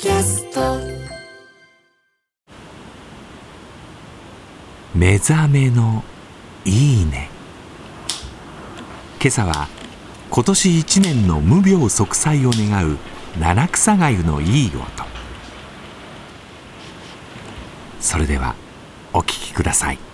キャスト。目覚めのいいね。今朝は今年一年の無病息災を願う七草がゆのいい音。それではお聞きください。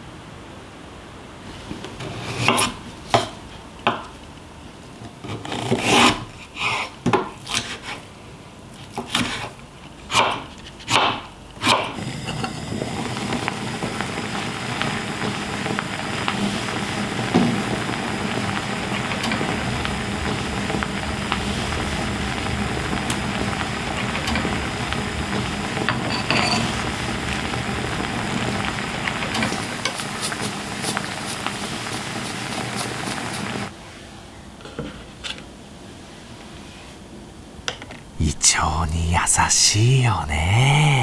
胃腸に優しいよね。